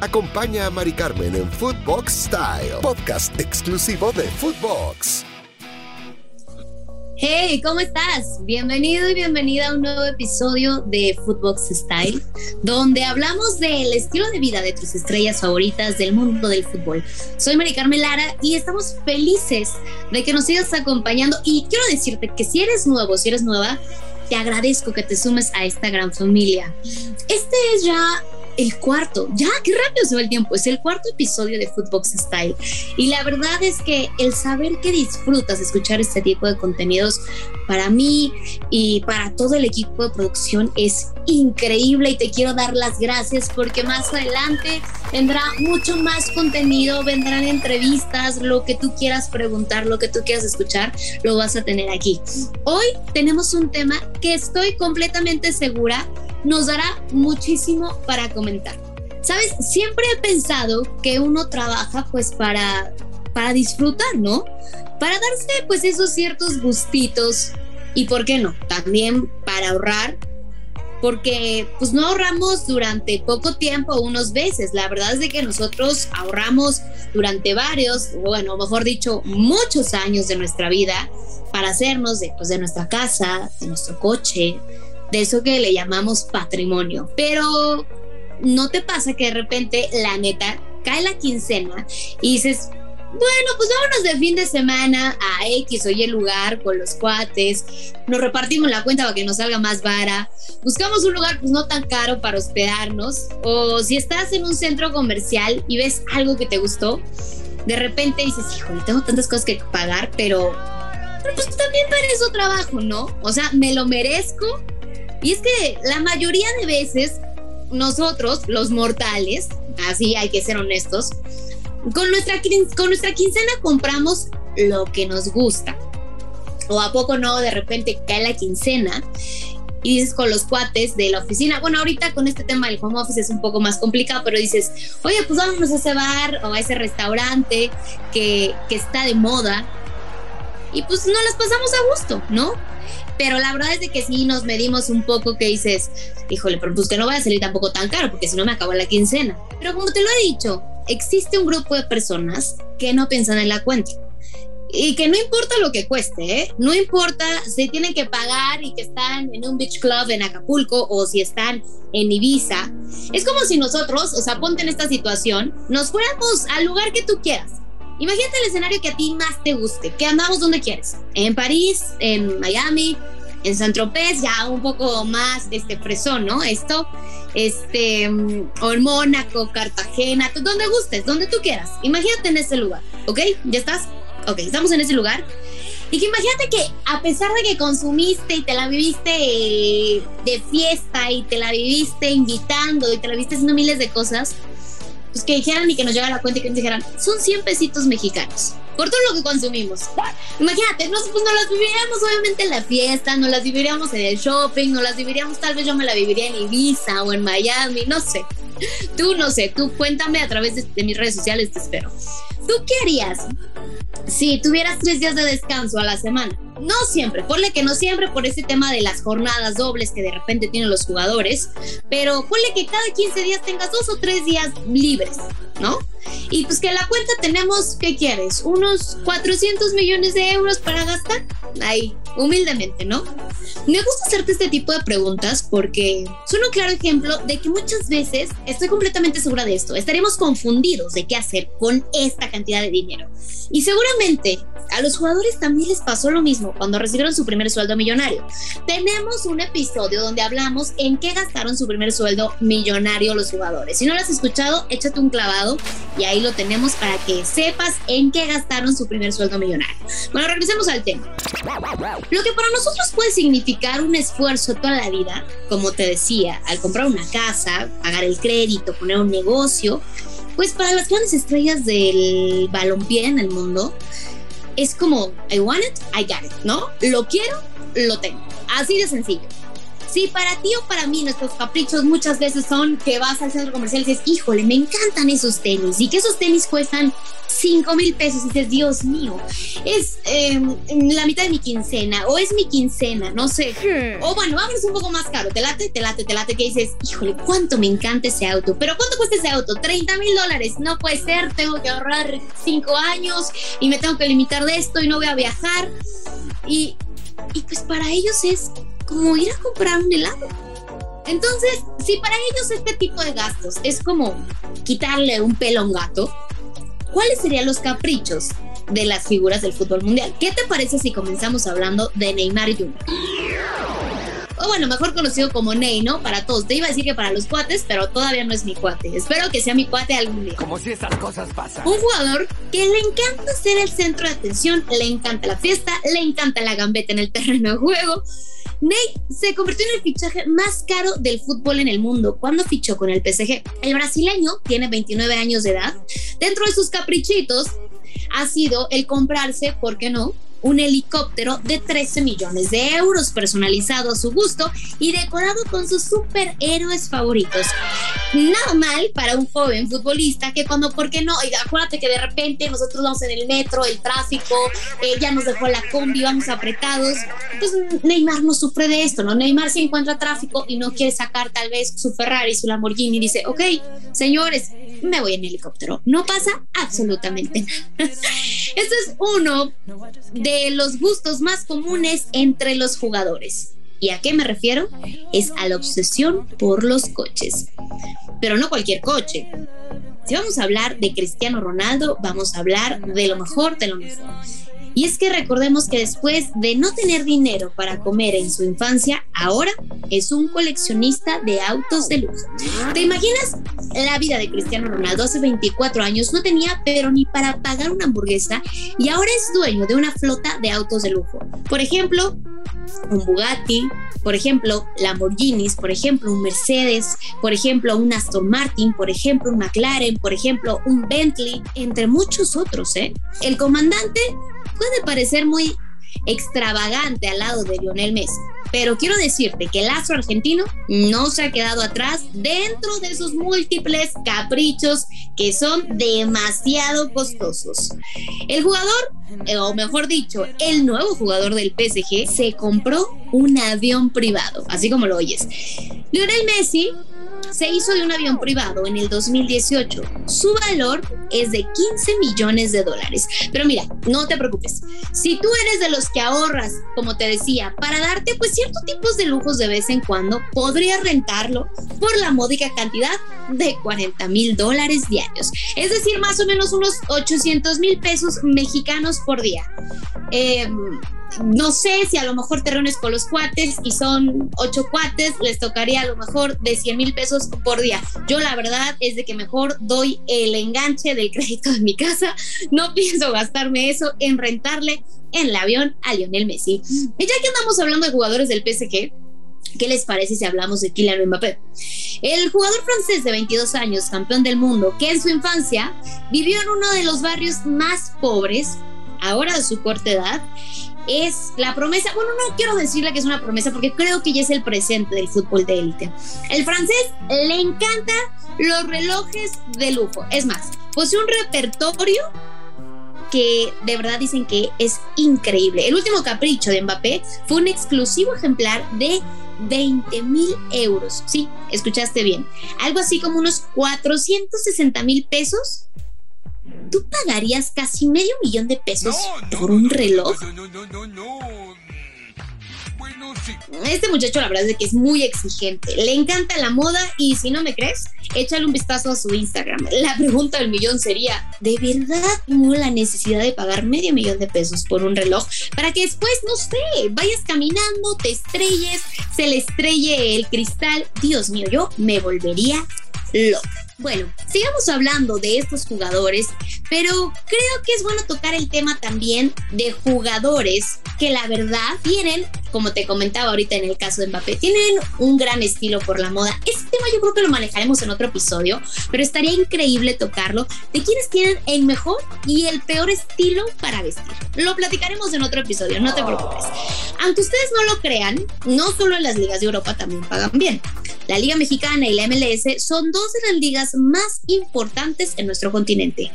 Acompaña a Mari Carmen en Footbox Style, podcast exclusivo de Footbox. Hey, ¿cómo estás? Bienvenido y bienvenida a un nuevo episodio de Footbox Style, donde hablamos del estilo de vida de tus estrellas favoritas del mundo del fútbol. Soy Mari Carmen Lara y estamos felices de que nos sigas acompañando. Y quiero decirte que si eres nuevo, si eres nueva, te agradezco que te sumes a esta gran familia. Este es ya el cuarto, ya, qué rápido se va el tiempo, es el cuarto episodio de Footbox Style. Y la verdad es que el saber que disfrutas escuchar este tipo de contenidos para mí y para todo el equipo de producción es increíble y te quiero dar las gracias porque más adelante vendrá mucho más contenido, vendrán entrevistas, lo que tú quieras preguntar, lo que tú quieras escuchar, lo vas a tener aquí. Hoy tenemos un tema que estoy completamente segura nos dará muchísimo para comentar. Sabes, siempre he pensado que uno trabaja pues para para disfrutar, ¿no? Para darse pues esos ciertos gustitos y por qué no, también para ahorrar porque pues no ahorramos durante poco tiempo, unos veces. La verdad es de que nosotros ahorramos durante varios, bueno, mejor dicho, muchos años de nuestra vida para hacernos de, pues, de nuestra casa, de nuestro coche, de eso que le llamamos patrimonio. Pero no te pasa que de repente, la neta, cae la quincena y dices, bueno, pues vámonos de fin de semana a X o Y lugar con los cuates, nos repartimos la cuenta para que nos salga más vara, buscamos un lugar pues no tan caro para hospedarnos, o si estás en un centro comercial y ves algo que te gustó, de repente dices, híjole, tengo tantas cosas que pagar, pero, pues también para trabajo, ¿no? O sea, me lo merezco y es que la mayoría de veces nosotros, los mortales, así hay que ser honestos, con nuestra, con nuestra quincena compramos lo que nos gusta. O a poco no, de repente cae la quincena y dices con los cuates de la oficina, bueno, ahorita con este tema del home office es un poco más complicado, pero dices, oye, pues vámonos a ese bar o a ese restaurante que, que está de moda y pues nos las pasamos a gusto, ¿no? Pero la verdad es de que sí nos medimos un poco que dices, híjole, pero pues que no vaya a salir tampoco tan caro, porque si no me acabo la quincena. Pero como te lo he dicho, existe un grupo de personas que no piensan en la cuenta. Y que no importa lo que cueste, ¿eh? no importa si tienen que pagar y que están en un beach club en Acapulco o si están en Ibiza. Es como si nosotros, o sea, ponte en esta situación, nos fuéramos al lugar que tú quieras Imagínate el escenario que a ti más te guste, que andamos donde quieres, en París, en Miami, en San Tropez, ya un poco más este fresón, ¿no? Esto, este, mm, o en Mónaco, Cartagena, donde gustes, donde tú quieras. Imagínate en ese lugar, ¿ok? ¿Ya estás? Ok, estamos en ese lugar. Y que imagínate que a pesar de que consumiste y te la viviste de fiesta y te la viviste invitando y te la viviste haciendo miles de cosas, pues que dijeran y que nos llegara la cuenta y que nos dijeran, son 100 pesitos mexicanos por todo lo que consumimos. Imagínate, nos, pues nos las viviríamos obviamente en la fiesta, nos las viviríamos en el shopping, nos las viviríamos, tal vez yo me la viviría en Ibiza o en Miami, no sé. Tú no sé, tú cuéntame a través de, de mis redes sociales, te espero. ¿Tú qué harías si tuvieras tres días de descanso a la semana? No siempre, ponle que no siempre por ese tema de las jornadas dobles que de repente tienen los jugadores, pero ponle que cada 15 días tengas dos o tres días libres, ¿no? Y pues que la cuenta tenemos, ¿qué quieres? Unos 400 millones de euros para gastar. Ahí, humildemente, ¿no? Me gusta hacerte este tipo de preguntas porque son un claro ejemplo de que muchas veces, estoy completamente segura de esto, estaremos confundidos de qué hacer con esta cantidad de dinero. Y seguramente a los jugadores también les pasó lo mismo cuando recibieron su primer sueldo millonario. Tenemos un episodio donde hablamos en qué gastaron su primer sueldo millonario los jugadores. Si no lo has escuchado, échate un clavado y ahí lo tenemos para que sepas en qué gastaron su primer sueldo millonario. Bueno, regresemos al tema. Lo que para nosotros puede significar un esfuerzo toda la vida, como te decía, al comprar una casa, pagar el crédito, poner un negocio, pues para las grandes estrellas del balompié en el mundo, es como, I want it, I got it, ¿no? Lo quiero, lo tengo. Así de sencillo. Si para ti o para mí nuestros caprichos muchas veces son que vas al centro comercial y dices, híjole, me encantan esos tenis y que esos tenis cuestan 5 mil pesos y dices, Dios mío, es em, la mitad de mi quincena o es mi quincena, no sé. O bueno, vamos un poco más caro, te late, te late, te late, que dices, híjole, cuánto me encanta ese auto, pero ¿cuánto cuesta ese auto? 30 mil dólares, no puede ser, tengo que ahorrar 5 años y me tengo que limitar de esto y no voy a viajar. Y, y pues para ellos es como ir a comprar un helado. Entonces, si para ellos este tipo de gastos es como quitarle un pelo a un gato, ¿cuáles serían los caprichos de las figuras del fútbol mundial? ¿Qué te parece si comenzamos hablando de Neymar Jr.? o bueno, mejor conocido como Ney, ¿no? Para todos. Te iba a decir que para los cuates, pero todavía no es mi cuate. Espero que sea mi cuate algún día. Como si esas cosas pasan. Un jugador que le encanta ser el centro de atención, le encanta la fiesta, le encanta la gambeta en el terreno de juego. Ney se convirtió en el fichaje más caro del fútbol en el mundo cuando fichó con el PSG. El brasileño tiene 29 años de edad. Dentro de sus caprichitos ha sido el comprarse, ¿por qué no? Un helicóptero de 13 millones de euros personalizado a su gusto y decorado con sus superhéroes favoritos. Nada mal para un joven futbolista que cuando, ¿por qué no? acuérdate que de repente nosotros vamos en el metro, el tráfico, eh, ya nos dejó la combi, vamos apretados. Entonces Neymar no sufre de esto, ¿no? Neymar se encuentra tráfico y no quiere sacar tal vez su Ferrari, su Lamborghini y dice, ok, señores, me voy en helicóptero. No pasa absolutamente nada. Este es uno de los gustos más comunes entre los jugadores. ¿Y a qué me refiero? Es a la obsesión por los coches. Pero no cualquier coche. Si vamos a hablar de Cristiano Ronaldo, vamos a hablar de lo mejor de lo mejor. Y es que recordemos que después de no tener dinero para comer en su infancia, ahora es un coleccionista de autos de luz. ¿Te imaginas la vida de Cristiano Ronaldo? Hace 24 años no tenía pero ni para pagar una hamburguesa y ahora es dueño de una flota de autos de lujo. Por ejemplo, un Bugatti, por ejemplo, Lamborghinis, por ejemplo, un Mercedes, por ejemplo, un Aston Martin, por ejemplo, un McLaren, por ejemplo, un Bentley, entre muchos otros. ¿eh? El comandante puede parecer muy extravagante al lado de Lionel Messi, pero quiero decirte que el astro argentino no se ha quedado atrás dentro de sus múltiples caprichos que son demasiado costosos. El jugador, eh, o mejor dicho, el nuevo jugador del PSG, se compró un avión privado, así como lo oyes. Lionel Messi se hizo de un avión privado en el 2018. Su valor es de 15 millones de dólares. Pero mira, no te preocupes. Si tú eres de los que ahorras, como te decía, para darte pues ciertos tipos de lujos de vez en cuando, podrías rentarlo por la módica cantidad de 40 mil dólares diarios. Es decir, más o menos unos 800 mil pesos mexicanos por día. Eh, no sé si a lo mejor te reúnes con los cuates y son ocho cuates, les tocaría a lo mejor de 100 mil pesos por día. Yo la verdad es de que mejor doy el enganche del crédito de mi casa, no pienso gastarme eso en rentarle en el avión a Lionel Messi. Y ya que andamos hablando de jugadores del PSG, ¿Qué les parece si hablamos de Kylian Mbappé? El jugador francés de 22 años, campeón del mundo, que en su infancia vivió en uno de los barrios más pobres, ahora de su corta edad, es la promesa, bueno, no quiero decirle que es una promesa porque creo que ya es el presente del fútbol de élite. El francés le encanta los relojes de lujo. Es más, posee un repertorio que de verdad dicen que es increíble. El último capricho de Mbappé fue un exclusivo ejemplar de 20 mil euros. Sí, escuchaste bien. Algo así como unos 460 mil pesos ¿tú pagarías casi medio millón de pesos por un reloj? Bueno, sí. Este muchacho la verdad es que es muy exigente, le encanta la moda y si no me crees, échale un vistazo a su Instagram. La pregunta del millón sería, ¿de verdad no la necesidad de pagar medio millón de pesos por un reloj para que después, no sé, vayas caminando, te estrelles, se le estrelle el cristal? Dios mío, yo me volvería loca. Bueno, sigamos hablando de estos jugadores, pero creo que es bueno tocar el tema también de jugadores que la verdad tienen, como te comentaba ahorita en el caso de Mbappé, tienen un gran estilo por la moda. Este tema yo creo que lo manejaremos en otro episodio, pero estaría increíble tocarlo de quienes tienen el mejor y el peor estilo para vestir. Lo platicaremos en otro episodio, no te preocupes. Aunque ustedes no lo crean, no solo en las ligas de Europa también pagan bien. La Liga Mexicana y la MLS son dos de las ligas más importantes en nuestro continente.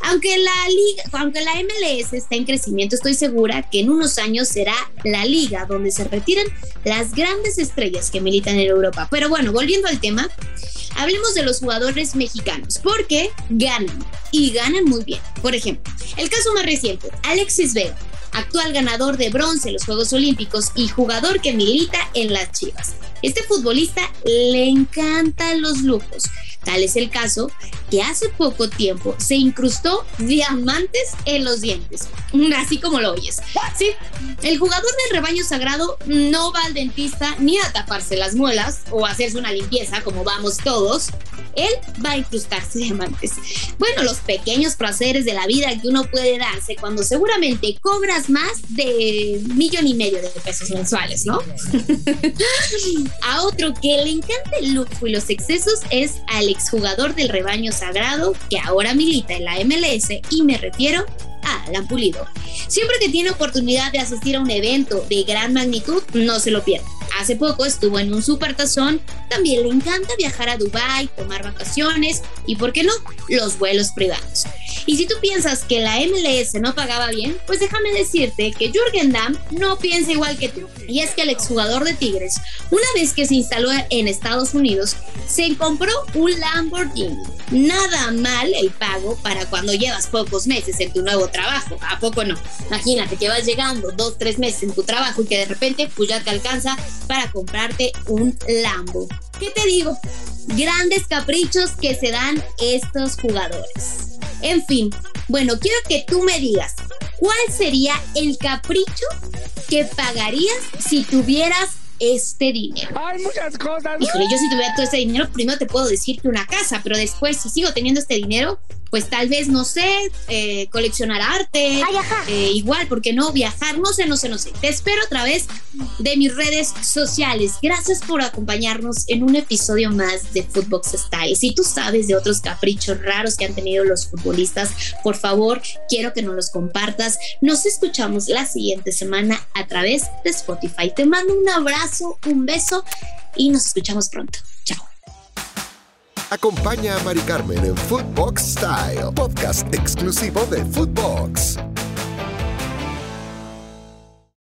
Aunque la, liga, aunque la MLS está en crecimiento, estoy segura que en unos años será la liga donde se retiran las grandes estrellas que militan en Europa. Pero bueno, volviendo al tema, hablemos de los jugadores mexicanos, porque ganan y ganan muy bien. Por ejemplo, el caso más reciente, Alexis Vega actual ganador de bronce en los Juegos Olímpicos y jugador que milita en las Chivas. Este futbolista le encantan los lujos. Tal es el caso que hace poco tiempo se incrustó diamantes en los dientes, así como lo oyes. Sí, el jugador del rebaño sagrado no va al dentista ni a taparse las muelas o a hacerse una limpieza como vamos todos. Él va a incrustarse diamantes. Bueno, los pequeños placeres de la vida que uno puede darse cuando seguramente cobras más de millón y medio de pesos mensuales, ¿no? a otro que le encanta el lujo y los excesos es al exjugador del rebaño sagrado que ahora milita en la MLS y me refiero a Alan Pulido. Siempre que tiene oportunidad de asistir a un evento de gran magnitud, no se lo pierda. Hace poco estuvo en un supertazón, también le encanta viajar a Dubai, tomar vacaciones y, ¿por qué no?, los vuelos privados. Y si tú piensas que la MLS no pagaba bien, pues déjame decirte que Jürgen Damm no piensa igual que tú. Y es que el exjugador de Tigres, una vez que se instaló en Estados Unidos, se compró un Lamborghini. Nada mal el pago para cuando llevas pocos meses en tu nuevo trabajo. ¿A poco no? Imagínate que vas llegando dos, tres meses en tu trabajo y que de repente pues ya te alcanza para comprarte un Lambo. ¿Qué te digo? Grandes caprichos que se dan estos jugadores. En fin, bueno, quiero que tú me digas, ¿cuál sería el capricho que pagarías si tuvieras este dinero. Hay muchas cosas. Híjole, yo si tuviera todo este dinero, primero te puedo decir que una casa, pero después, si sigo teniendo este dinero, pues tal vez, no sé, eh, coleccionar arte, eh, igual, porque no viajar, no sé, no sé, no sé. Te espero otra vez de mis redes sociales. Gracias por acompañarnos en un episodio más de Footbox Style. Si tú sabes de otros caprichos raros que han tenido los futbolistas, por favor, quiero que nos los compartas. Nos escuchamos la siguiente semana a través de Spotify. Te mando un abrazo, un beso y nos escuchamos pronto. Chao. Acompaña a Mari Carmen en Footbox Style, podcast exclusivo de Footbox.